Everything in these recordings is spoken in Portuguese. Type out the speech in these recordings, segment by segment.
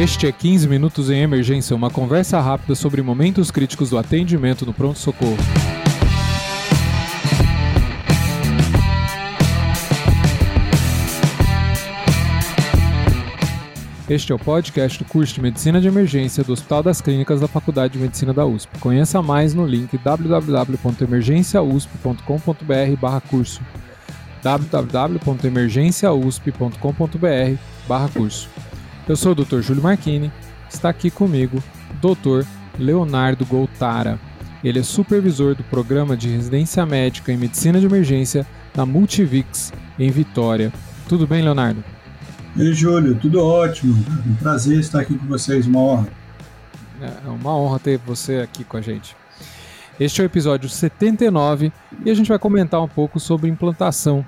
Este é 15 Minutos em Emergência, uma conversa rápida sobre momentos críticos do atendimento no pronto-socorro. Este é o podcast do curso de Medicina de Emergência do Hospital das Clínicas da Faculdade de Medicina da USP. Conheça mais no link www.emergenciausp.com.br/curso www.emergenciausp.com.br/curso. Eu sou o Dr. Júlio Marchini, está aqui comigo o Dr. Leonardo Goltara. Ele é supervisor do programa de residência médica em medicina de emergência da Multivix em Vitória. Tudo bem, Leonardo? Ei, Júlio, tudo ótimo. Um prazer estar aqui com vocês, uma honra. É uma honra ter você aqui com a gente. Este é o episódio 79 e a gente vai comentar um pouco sobre implantação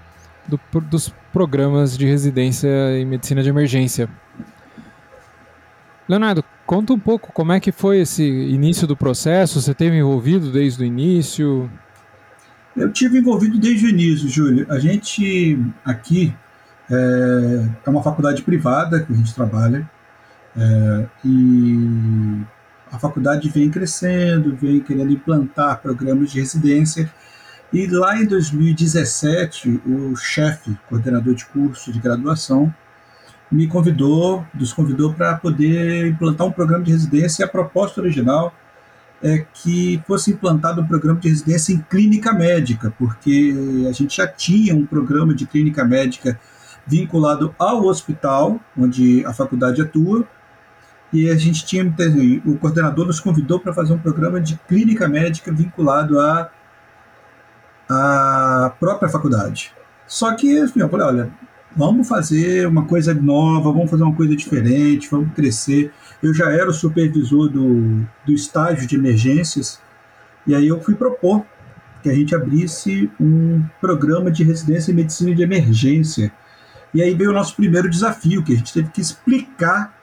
do, dos programas de residência em medicina de emergência. Leonardo, conta um pouco como é que foi esse início do processo. Você teve envolvido desde o início? Eu tive envolvido desde o início, Júlio. A gente aqui é, é uma faculdade privada que a gente trabalha é, e a faculdade vem crescendo, vem querendo implantar programas de residência. E lá em 2017, o chefe, coordenador de curso de graduação, me convidou, nos convidou para poder implantar um programa de residência. E a proposta original é que fosse implantado um programa de residência em clínica médica, porque a gente já tinha um programa de clínica médica vinculado ao hospital, onde a faculdade atua, e a gente tinha o coordenador nos convidou para fazer um programa de clínica médica vinculado à, à própria faculdade. Só que assim, eu falei, olha, vamos fazer uma coisa nova, vamos fazer uma coisa diferente, vamos crescer. Eu já era o supervisor do, do estágio de emergências, e aí eu fui propor que a gente abrisse um programa de residência em medicina de emergência. E aí veio o nosso primeiro desafio, que a gente teve que explicar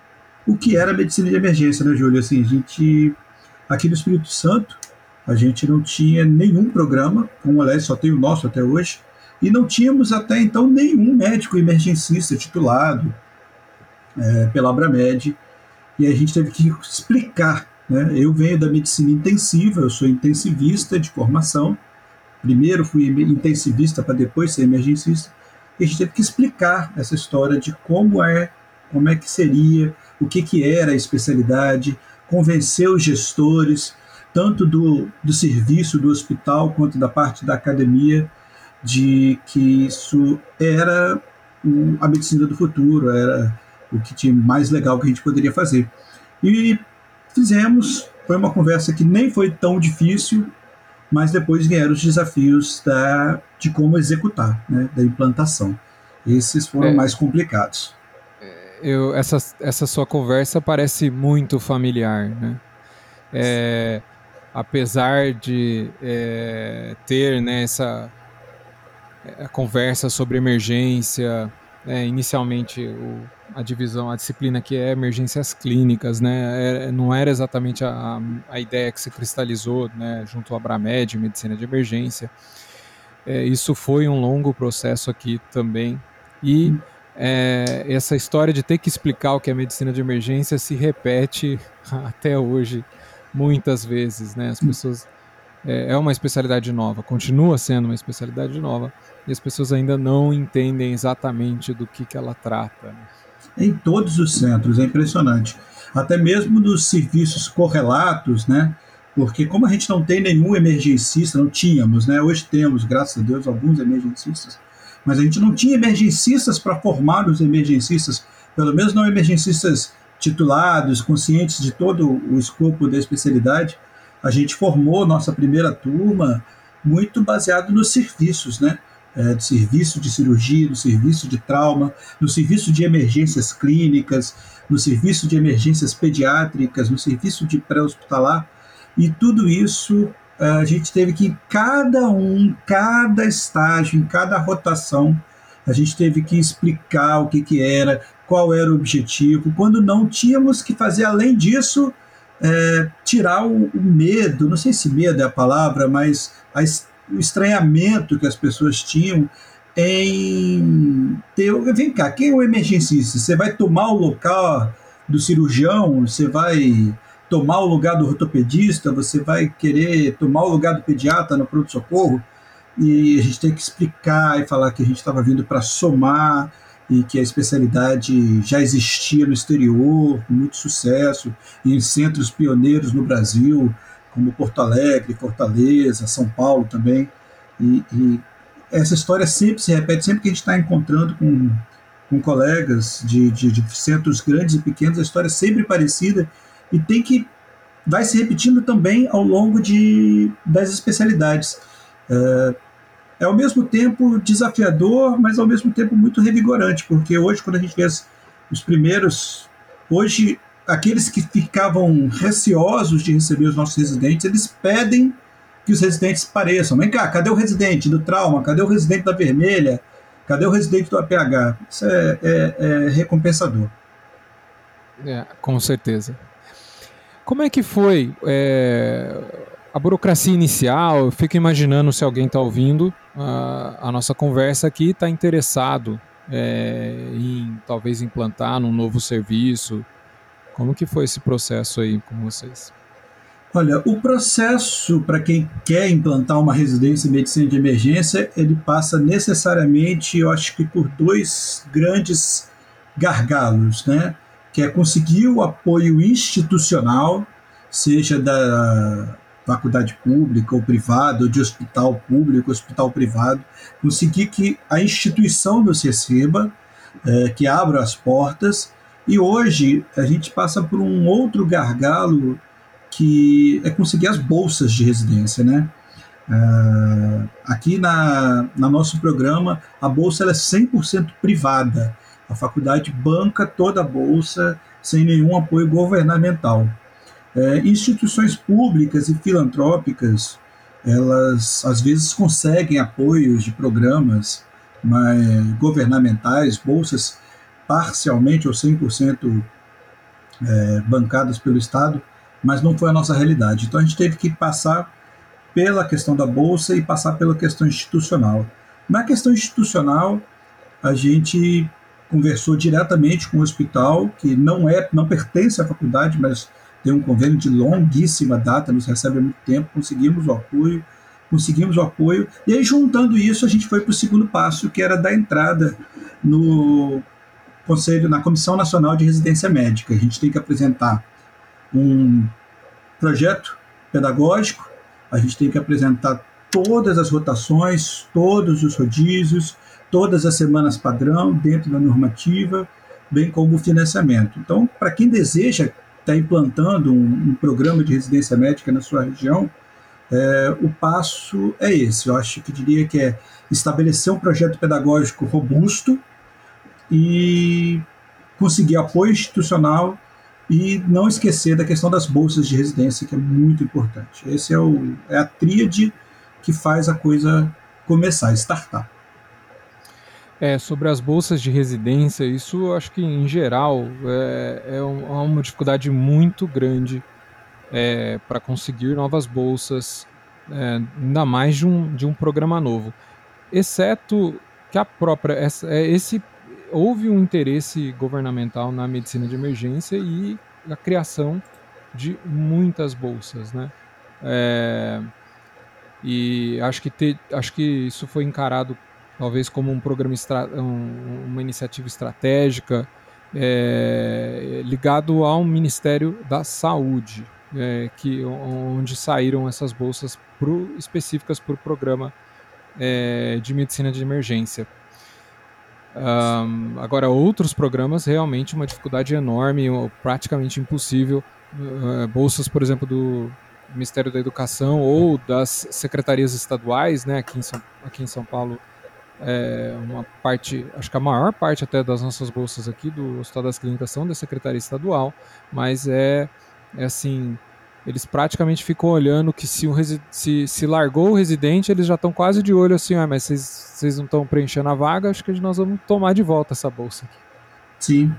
o que era medicina de emergência, né, Júlio? Assim, a gente, aqui no Espírito Santo, a gente não tinha nenhum programa, como aliás só tem o nosso até hoje, e não tínhamos até então nenhum médico emergencista titulado é, pela Abramed, e a gente teve que explicar. Né? Eu venho da medicina intensiva, eu sou intensivista de formação, primeiro fui intensivista para depois ser emergencista, e a gente teve que explicar essa história de como é, como é que seria, o que, que era a especialidade, convencer os gestores, tanto do, do serviço do hospital quanto da parte da academia, de que isso era o, a medicina do futuro, era o que tinha mais legal que a gente poderia fazer. E fizemos, foi uma conversa que nem foi tão difícil, mas depois vieram os desafios da, de como executar, né, da implantação. Esses foram é, mais complicados. Eu, essa, essa sua conversa parece muito familiar, né? É, apesar de é, ter né, essa, a conversa sobre emergência, é, inicialmente o, a divisão, a disciplina que é emergências clínicas, né, é, não era exatamente a, a ideia que se cristalizou né, junto ao Abramed, medicina de emergência. É, isso foi um longo processo aqui também e é, essa história de ter que explicar o que é medicina de emergência se repete até hoje muitas vezes, né? As pessoas é, é uma especialidade nova, continua sendo uma especialidade nova, e as pessoas ainda não entendem exatamente do que, que ela trata. Né? Em todos os centros, é impressionante. Até mesmo nos serviços correlatos, né? Porque como a gente não tem nenhum emergencista, não tínhamos, né? Hoje temos, graças a Deus, alguns emergencistas, mas a gente não tinha emergencistas para formar os emergencistas, pelo menos não emergencistas titulados, conscientes de todo o escopo da especialidade a gente formou nossa primeira turma muito baseado nos serviços, né? É, do serviço de cirurgia, do serviço de trauma, no serviço de emergências clínicas, no serviço de emergências pediátricas, no serviço de pré-hospitalar. E tudo isso é, a gente teve que, em cada um, cada estágio, em cada rotação, a gente teve que explicar o que, que era, qual era o objetivo, quando não tínhamos que fazer além disso é, tirar o, o, medo, não sei se medo é a palavra, mas a, o estranhamento que as pessoas tinham em ter. Vem cá, quem é o emergencista? Você vai tomar o local do cirurgião, você vai tomar o lugar do ortopedista, você vai querer tomar o lugar do pediatra no pronto-socorro, e a gente tem que explicar e falar que a gente estava vindo para somar e que a especialidade já existia no exterior, com muito sucesso, e em centros pioneiros no Brasil, como Porto Alegre, Fortaleza, São Paulo também. E, e essa história sempre se repete, sempre que a gente está encontrando com, com colegas de, de, de, centros grandes e pequenos, a história é sempre parecida e tem que vai se repetindo também ao longo de, das especialidades. É, é ao mesmo tempo desafiador, mas ao mesmo tempo muito revigorante, porque hoje, quando a gente vê os primeiros. Hoje, aqueles que ficavam receosos de receber os nossos residentes, eles pedem que os residentes pareçam. Vem cá, cadê o residente do trauma? Cadê o residente da vermelha? Cadê o residente do APH? Isso é, é, é recompensador. É, com certeza. Como é que foi é, a burocracia inicial? Eu fico imaginando se alguém está ouvindo a, a, nossa conversa aqui, está interessado é, em talvez implantar num novo serviço. Como que foi esse processo aí com vocês? Olha, o processo para quem quer implantar uma residência em medicina de emergência, ele passa necessariamente, eu acho que por dois grandes gargalos, né? Que é conseguir o apoio institucional, seja da faculdade pública ou privada, ou de hospital público, hospital privado, conseguir que a instituição nos receba, é, que abra as portas. E hoje a gente passa por um outro gargalo que é conseguir as bolsas de residência, né? Uh, aqui na, na nosso programa, a bolsa ela é 100% privada. A faculdade banca toda a bolsa sem nenhum apoio governamental. É, instituições públicas e filantrópicas, elas às vezes conseguem apoios de programas mas, governamentais, bolsas parcialmente ou 100% é, bancadas pelo Estado, mas não foi a nossa realidade. Então a gente teve que passar pela questão da bolsa e passar pela questão institucional. Na questão institucional, a gente conversou diretamente com o hospital, que não é, não pertence à faculdade, mas tem um convênio de longuíssima data, nos recebe há muito tempo, conseguimos o apoio, conseguimos o apoio, e aí juntando isso, a gente foi para o segundo passo, que era da entrada no Conselho, na Comissão Nacional de Residência Médica. A gente tem que apresentar um projeto pedagógico, a gente tem que apresentar todas as rotações, todos os rodízios, todas as semanas padrão dentro da normativa, bem como o financiamento. Então, para quem deseja está implantando um, um, programa de residência médica na sua região, é, o passo é esse. Eu acho que diria que é estabelecer um projeto pedagógico robusto e conseguir apoio institucional e não esquecer da questão das bolsas de residência, que é muito importante. Esse é, o, é a tríade que faz a coisa começar, startar. É, sobre as bolsas de residência, isso acho que em geral é, é, uma dificuldade muito grande é, para conseguir novas bolsas, é, ainda mais de um, de um programa novo. Exceto que a própria. Essa, é, esse, houve um interesse governamental na medicina de emergência e a criação de muitas bolsas, né? É, e acho que, te, acho que isso foi encarado talvez como um programa, um, uma iniciativa estratégica é, ligado ao Ministério da Saúde, é, que, onde saíram essas bolsas pro, específicas para o programa é, de medicina de emergência. Um, agora, outros programas, realmente uma dificuldade enorme, praticamente impossível. Uh, bolsas, por exemplo, do Ministério da Educação ou das secretarias estaduais, né, aqui em São, aqui em São Paulo, é, uma parte, acho que a maior parte até das nossas bolsas aqui do Hospital das Clínicas são da Secretaria Estadual, mas é, é assim, eles praticamente ficam olhando que se, um se, se largou o residente, eles já estão quase de olho assim, ah, mas vocês, não estão preenchendo a vaga, acho que nós vamos tomar de volta essa bolsa aqui. Sim.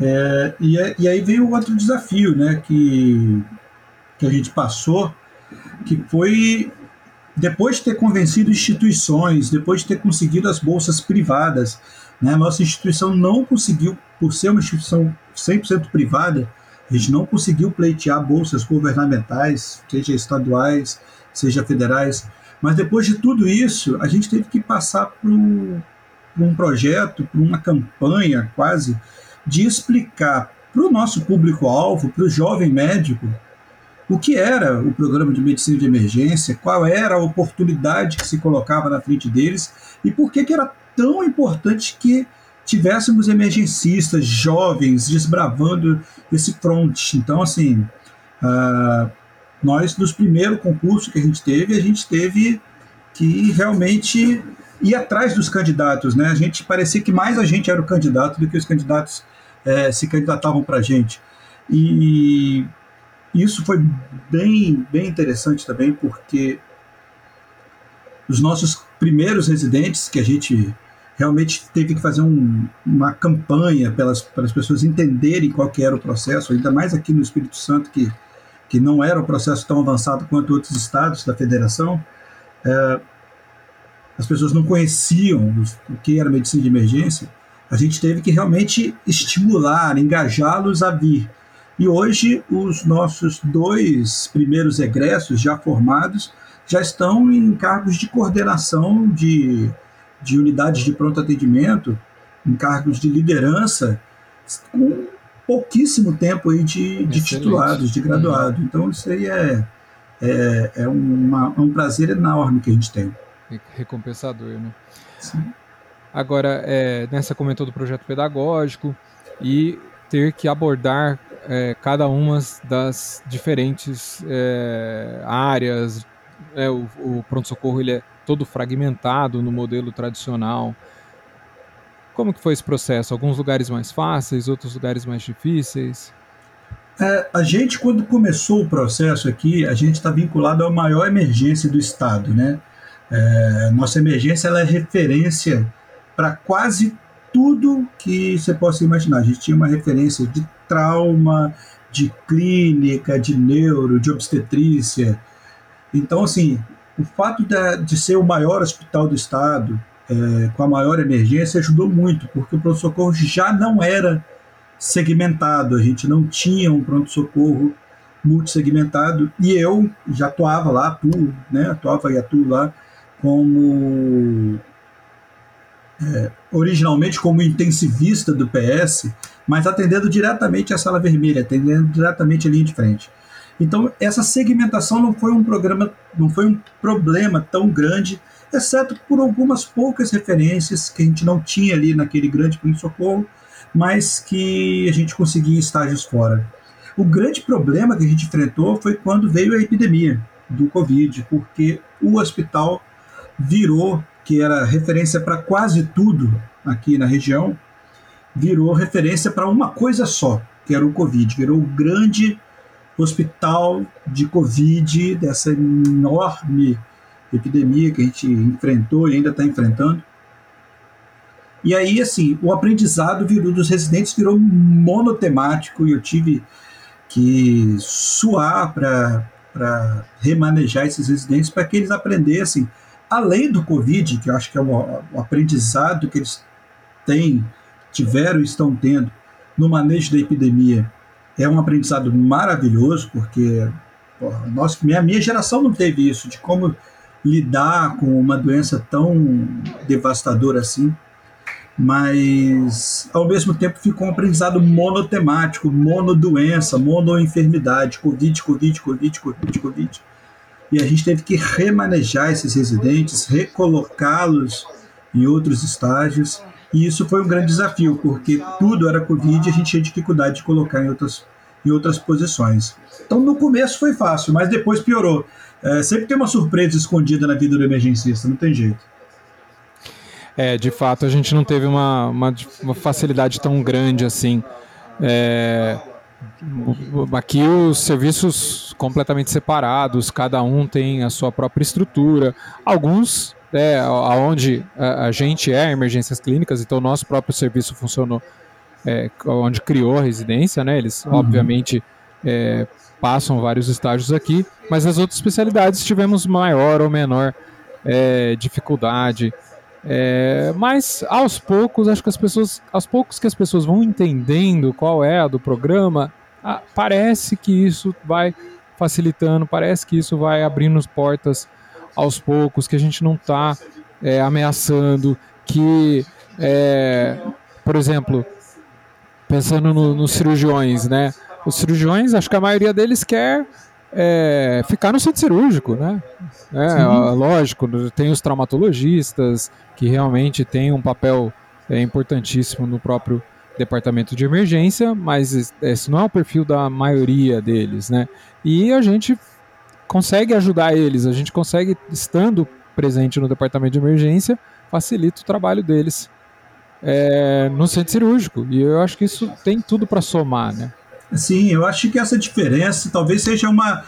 É, e, é, e aí veio outro desafio, né, que, que a gente passou, que foi depois de ter convencido instituições, depois de ter conseguido as bolsas privadas, Né? Nossa instituição não conseguiu, por ser uma instituição 100% privada, a gente não conseguiu pleitear bolsas governamentais, seja estaduais, seja federais. Mas depois de tudo isso, a gente teve que passar um, por um projeto, por uma campanha quase, de explicar para o nosso público-alvo, para o jovem médico, o que era o programa de medicina de emergência, qual era a oportunidade que se colocava na frente deles e por que, que era tão importante que tivéssemos emergencistas jovens desbravando esse front. Então, assim, uh, nós, nos primeiros concursos que a gente teve, a gente teve que realmente ir atrás dos candidatos. Né? A gente parecia que mais a gente era o candidato do que os candidatos é, se candidatavam para a gente. E isso foi bem, bem interessante também, porque os nossos primeiros residentes, que a gente realmente teve que fazer um, uma campanha pelas, para as pessoas entenderem qual que era o processo, ainda mais aqui no Espírito Santo, que, que não era um processo tão avançado quanto outros estados da federação. É, as pessoas não conheciam o que era medicina de emergência, a gente teve que realmente estimular, engajá-los a vir. E hoje os nossos dois primeiros egressos já formados já estão em cargos de coordenação de de unidades de pronto atendimento, em cargos de liderança, com pouquíssimo tempo aí de, de titulados, de graduado. Uhum. Então isso aí é, é, é, uma, é um prazer enorme que a gente tem. Recompensador, né? Sim. Agora, é, nessa comentou do projeto pedagógico e ter que abordar é, cada uma das diferentes é, áreas. É, o, o pronto-socorro ele é todo fragmentado no modelo tradicional. Como que foi esse processo? Alguns lugares mais fáceis, outros lugares mais difíceis? É, a gente, quando começou o processo aqui, a gente está vinculado à maior emergência do Estado. Né? É, nossa emergência ela é referência para quase tudo que você possa imaginar. A gente tinha uma referência de trauma, de clínica, de neuro, de obstetrícia. Então, assim, o fato de, de ser o maior hospital do estado, é, com a maior emergência, ajudou muito, porque o pronto-socorro já não era segmentado, a gente não tinha um pronto-socorro multissegmentado, e eu já atuava lá, atuo, né, atuava e atuo lá como é, originalmente como intensivista do PS, mas atendendo diretamente a sala vermelha, atendendo diretamente a linha de frente. Então, essa segmentação não foi um programa, não foi um problema tão grande, exceto por algumas poucas referências que a gente não tinha ali naquele grande pronto-socorro, mas que a gente conseguia estágios fora. O grande problema que a gente enfrentou foi quando veio a epidemia do Covid, porque o hospital virou, que era referência para quase tudo aqui na região, virou referência para uma coisa só, que era o Covid. Virou o grande hospital de Covid, dessa enorme epidemia que a gente enfrentou e ainda está enfrentando. E aí, assim, o aprendizado virou dos residentes virou monotemático e eu tive que suar para remanejar esses residentes para que eles aprendessem, além do Covid, que eu acho que é o aprendizado que eles têm, tiveram e estão tendo no manejo da epidemia, é um aprendizado maravilhoso, porque porra, nossa, minha, minha geração não teve isso, de como lidar com uma doença tão devastadora assim, mas ao mesmo tempo ficou um aprendizado monotemático, monodoença, monoenfermidade, Covid, Covid, Covid, Covid, Covid. E a gente teve que remanejar esses residentes, recolocá-los em outros estágios e isso foi um grande desafio, porque tudo era Covid e a gente tinha dificuldade de colocar em outras, em outras posições. Então, no começo foi fácil, mas depois piorou. É, sempre tem uma surpresa escondida na vida do emergencista, não tem jeito. É, de fato, a gente não teve uma, uma, uma facilidade tão grande assim. É, aqui os serviços completamente separados, cada um tem a sua própria estrutura. Alguns é, aonde a, a, gente é emergências clínicas, então o nosso próprio serviço funcionou, é, onde criou a residência, né? Eles, uhum. obviamente, é, passam vários estágios aqui, mas as outras especialidades tivemos maior ou menor é, dificuldade. É, mas aos poucos, acho que as pessoas, aos poucos que as pessoas vão entendendo qual é a do programa, a, parece que isso vai facilitando, parece que isso vai abrindo as portas aos poucos, que a gente não está é, ameaçando, que, é, por exemplo, pensando no, nos cirurgiões, né? Os cirurgiões, acho que a maioria deles quer é, ficar no centro cirúrgico, né? É, lógico, tem os traumatologistas que realmente têm um papel é, importantíssimo no próprio departamento de emergência, mas esse não é o perfil da maioria deles, né? E a gente consegue ajudar eles, a gente consegue, estando presente no departamento de emergência, facilita o trabalho deles é, no centro cirúrgico. E eu acho que isso tem tudo para somar, né? Sim, eu acho que essa diferença talvez seja uma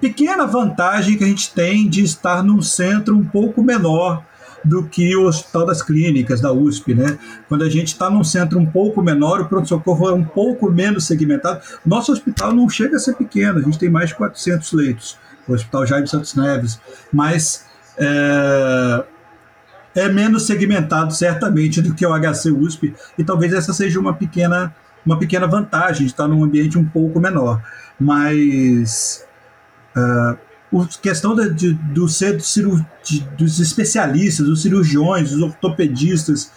pequena vantagem que a gente tem de estar num centro um pouco menor do que o Hospital das Clínicas da USP, né? Quando a gente está num centro um pouco menor, o pronto-socorro é um pouco menos segmentado. Nosso hospital não chega a ser pequeno, a gente tem mais de 400 leitos, o Hospital Jaime Santos Neves, mas é, é menos segmentado certamente do que o HC USP e talvez essa seja uma pequena uma pequena vantagem de estar num ambiente um pouco menor, mas uh, a questão de, de, do ser de, dos especialistas, dos cirurgiões, dos ortopedistas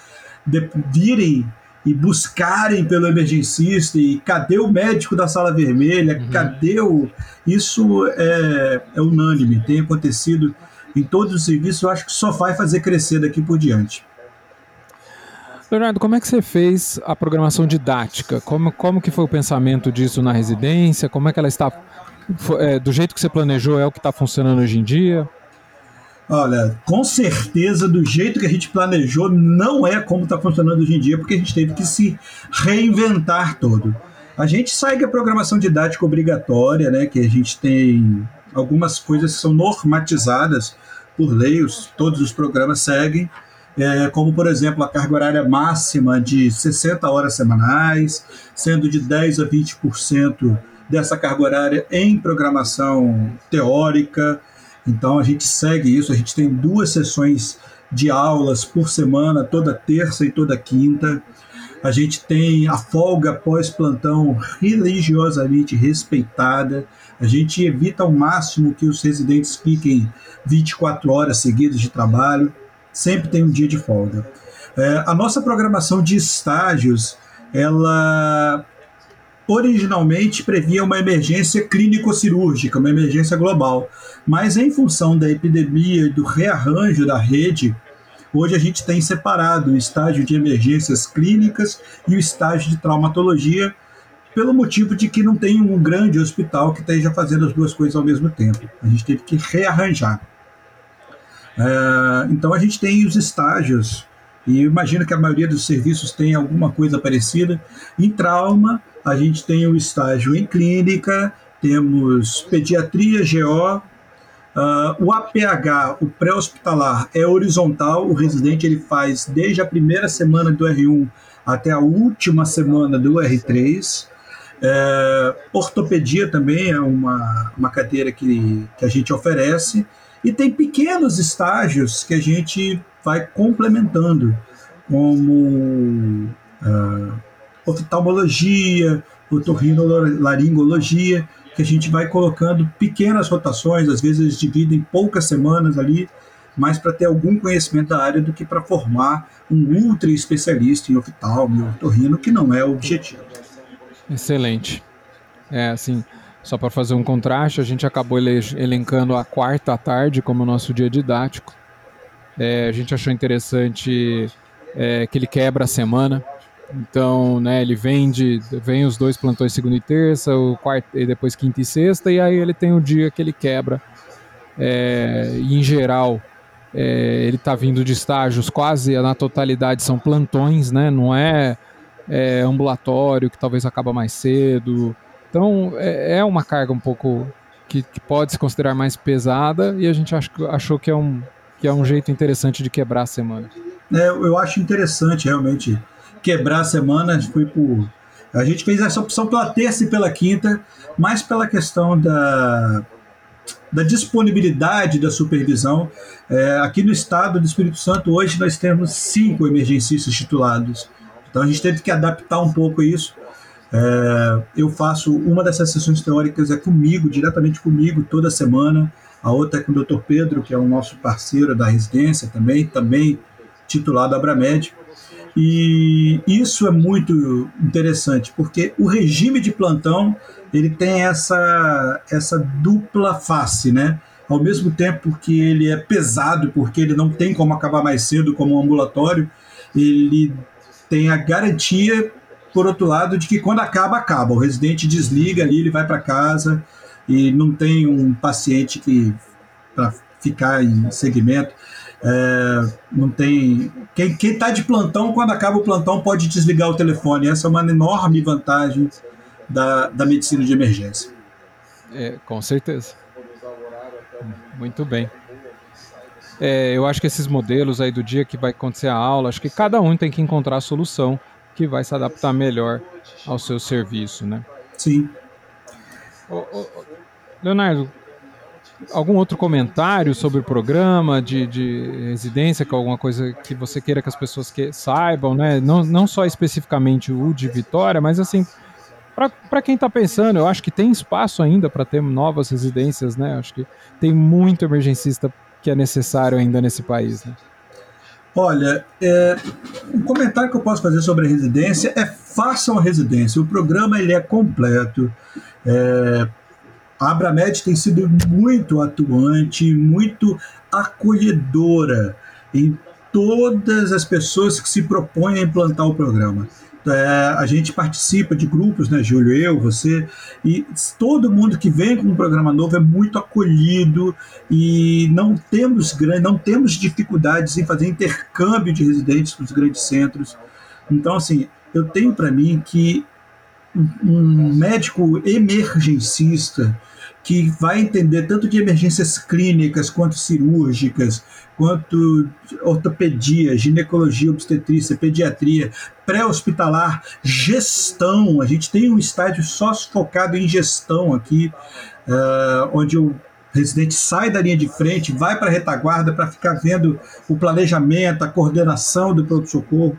virem e buscarem pelo emergencista e cadê o médico da sala vermelha, uhum. cadê o... Isso é, é unânime, tem acontecido em todos os serviços, eu acho que só vai fazer crescer daqui por diante. Leonardo, como é que você fez a programação didática? Como, como que foi o pensamento disso na residência? Como é que ela está é, do jeito que você planejou, é o que está funcionando hoje em dia? Olha, com certeza, do jeito que a gente planejou, não é como está funcionando hoje em dia, porque a gente teve que se reinventar todo. A gente segue a programação didática obrigatória, né, que a gente tem algumas coisas que são normatizadas por lei, os, todos os programas seguem, é, como, por exemplo, a carga horária máxima de 60 horas semanais, sendo de 10 a 20% dessa carga horária em programação teórica. Então a gente segue isso, a gente tem duas sessões de aulas por semana, toda terça e toda quinta. A gente tem a folga pós-plantão religiosamente respeitada. A gente evita ao máximo que os residentes fiquem 24 horas seguidas de trabalho. Sempre tem um dia de folga. É, a nossa programação de estágios, ela originalmente previa uma emergência clínico-cirúrgica, uma emergência global. Mas em função da epidemia e do rearranjo da rede, hoje a gente tem separado o estágio de emergências clínicas e o estágio de traumatologia, pelo motivo de que não tem um grande hospital que esteja fazendo as duas coisas ao mesmo tempo. A gente teve que rearranjar. É, então a gente tem os estágios, e imagino que a maioria dos serviços tem alguma coisa parecida. Em trauma, a gente tem o estágio em clínica, temos pediatria, GO, uh, o APH, o pré-hospitalar, é horizontal, o residente ele faz desde a primeira semana do R1 até a última semana do R3. É, ortopedia também é uma, uma cadeira que, que a gente oferece. E tem pequenos estágios que a gente vai complementando, como uh, oftalmologia, otorrinolaringologia, que a gente vai colocando pequenas rotações, às vezes eles dividem poucas semanas ali, mais para ter algum conhecimento da área do que para formar um ultra especialista em oftalmo e otorrino, que não é o objetivo. Excelente. É, assim, só para fazer um contraste, a gente acabou elencando a quarta tarde como nosso dia didático. É, a gente achou interessante é, que ele quebra a semana. Então, né, ele vende, vem os dois plantões segunda e terça, o quarto, e depois quinta e sexta, e aí ele tem o dia que ele quebra. É, e em geral, é, ele está vindo de estágios quase na totalidade são plantões, né? Não é, é ambulatório que talvez acaba mais cedo. Então é, é uma carga um pouco que, que, pode se considerar mais pesada e a gente ach, achou que é um que é um jeito interessante de quebrar a semana. É, eu acho interessante realmente quebrar a semana, foi por. A gente fez essa opção pela terça e pela quinta, mais pela questão da, da disponibilidade da supervisão. É, aqui no estado do Espírito Santo, hoje nós temos cinco emergencistas titulados. Então a gente teve que adaptar um pouco isso. É, eu faço uma dessas sessões teóricas é comigo, diretamente comigo, toda semana. A outra é com o Dr. Pedro, que é o nosso parceiro da residência também, também titulado Abramed. E isso é muito interessante, porque o regime de plantão ele tem essa, essa dupla face, né? Ao mesmo tempo que ele é pesado, porque ele não tem como acabar mais cedo como um ambulatório, ele tem a garantia, por outro lado, de que quando acaba, acaba. O residente desliga ali, ele vai para casa e não tem um paciente que para ficar em segmento. É, não tem. Quem está de plantão, quando acaba o plantão, pode desligar o telefone. Essa é uma enorme vantagem da, da medicina de emergência. É, com certeza. Muito bem. É, eu acho que esses modelos aí do dia que vai acontecer a aula, acho que cada um tem que encontrar a solução que vai se adaptar melhor ao seu serviço, né? Sim. Leonardo, algum outro comentário sobre o programa de, de residência, que é alguma coisa que você queira que as pessoas que, saibam, né? Não, não só especificamente o de Vitória, mas assim, para quem está pensando, eu acho que tem espaço ainda para ter novas residências, né? Acho que tem muito emergencista que é necessário ainda nesse país, né? Olha, é, um comentário que eu posso fazer sobre a residência é façam a residência. O programa ele é completo. É, a Abramed tem sido muito atuante, muito acolhedora em todas as pessoas que se propõem a implantar o programa. É, a gente participa de grupos, né, Júlio, eu, você, e todo mundo que vem com um programa novo é muito acolhido e não temos não temos dificuldades em fazer intercâmbio de residentes nos grandes centros. Então, assim, eu tenho para mim que um médico emergencista que vai entender tanto de emergências clínicas quanto cirúrgicas, quanto ortopedia, ginecologia, obstetrícia, pediatria, pré-hospitalar, gestão. A gente tem um estádio só focado em gestão aqui, uh, onde o residente sai da linha de frente, vai para a retaguarda para ficar vendo o planejamento, a coordenação do pronto-socorro.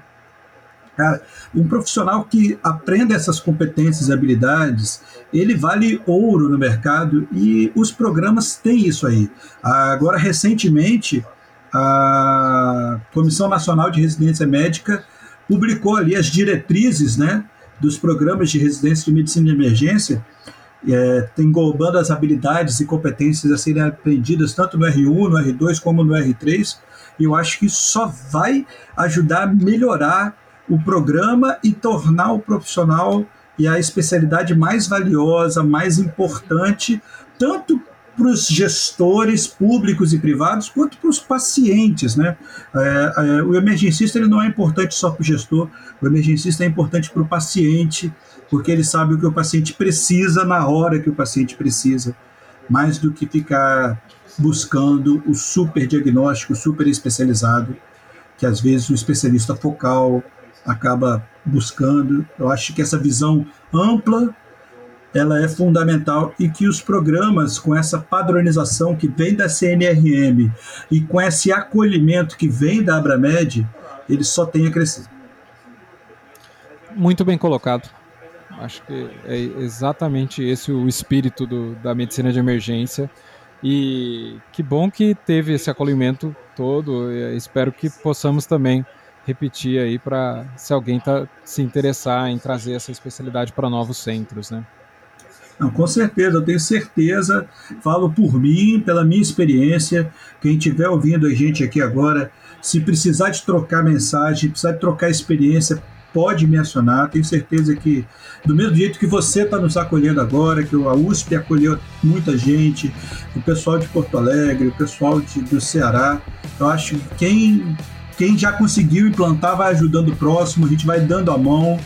Cara, um profissional que aprenda essas competências e habilidades, ele vale ouro no mercado e os programas têm isso aí. Agora, recentemente, a Comissão Nacional de Residência Médica publicou ali as diretrizes né, dos programas de residência de medicina de emergência, é, englobando as habilidades e competências a serem aprendidas tanto no R1, no R2 como no R3. E eu acho que só vai ajudar a melhorar o programa e tornar o profissional e a especialidade mais valiosa, mais importante, tanto para os gestores públicos e privados, quanto para os pacientes. Né? É, é, o emergencista ele não é importante só para o gestor, o emergencista é importante para o paciente, porque ele sabe o que o paciente precisa na hora que o paciente precisa, mais do que ficar buscando o super diagnóstico, super especializado, que às vezes o especialista focal acaba buscando. Eu acho que essa visão ampla ela é fundamental e que os programas com essa padronização que vem da CNRM e com esse acolhimento que vem da Abramed, eles só têm a crescer. Muito bem colocado. Acho que é exatamente esse o espírito do, da medicina de emergência. E que bom que teve esse acolhimento todo. espero que possamos também repetir aí para se alguém tá, se interessar em trazer essa especialidade para novos centros, né? Não, com certeza, eu tenho certeza, falo por mim, pela minha experiência, quem estiver ouvindo a gente aqui agora, se precisar de trocar mensagem, precisar de trocar experiência, pode me acionar. Tenho certeza que, do mesmo jeito que você está nos acolhendo agora, que a USP acolheu muita gente, o pessoal de Porto Alegre, o pessoal de, do Ceará, eu acho que quem quem já conseguiu implantar vai ajudando o próximo, a gente vai dando a mão,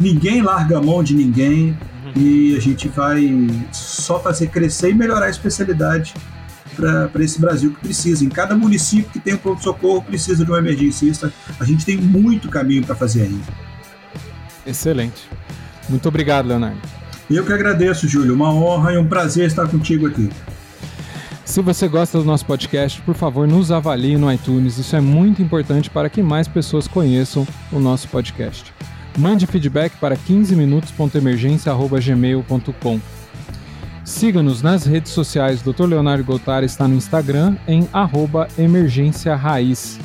ninguém larga a mão de ninguém e a gente vai só fazer crescer e melhorar a especialidade para esse Brasil que precisa. Em cada município que tem um pronto-socorro precisa de um emergencista. A gente tem muito caminho para fazer ainda. Excelente. Muito obrigado, Leonardo. Eu que agradeço, Júlio. Uma honra e um prazer estar contigo aqui. Se você gosta do nosso podcast, por favor, nos avalie no iTunes. Isso é muito importante para que mais pessoas conheçam o nosso podcast. Mande feedback para 15minutos.emergência.gmail.com. Siga-nos nas redes sociais. Dr. Leonardo Goltar está no Instagram em arroba emergência raiz.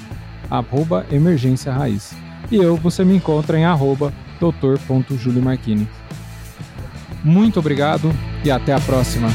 Arroba emergência raiz. E eu, você me encontra em arroba doutor.juliomarquini. Muito obrigado e até a próxima.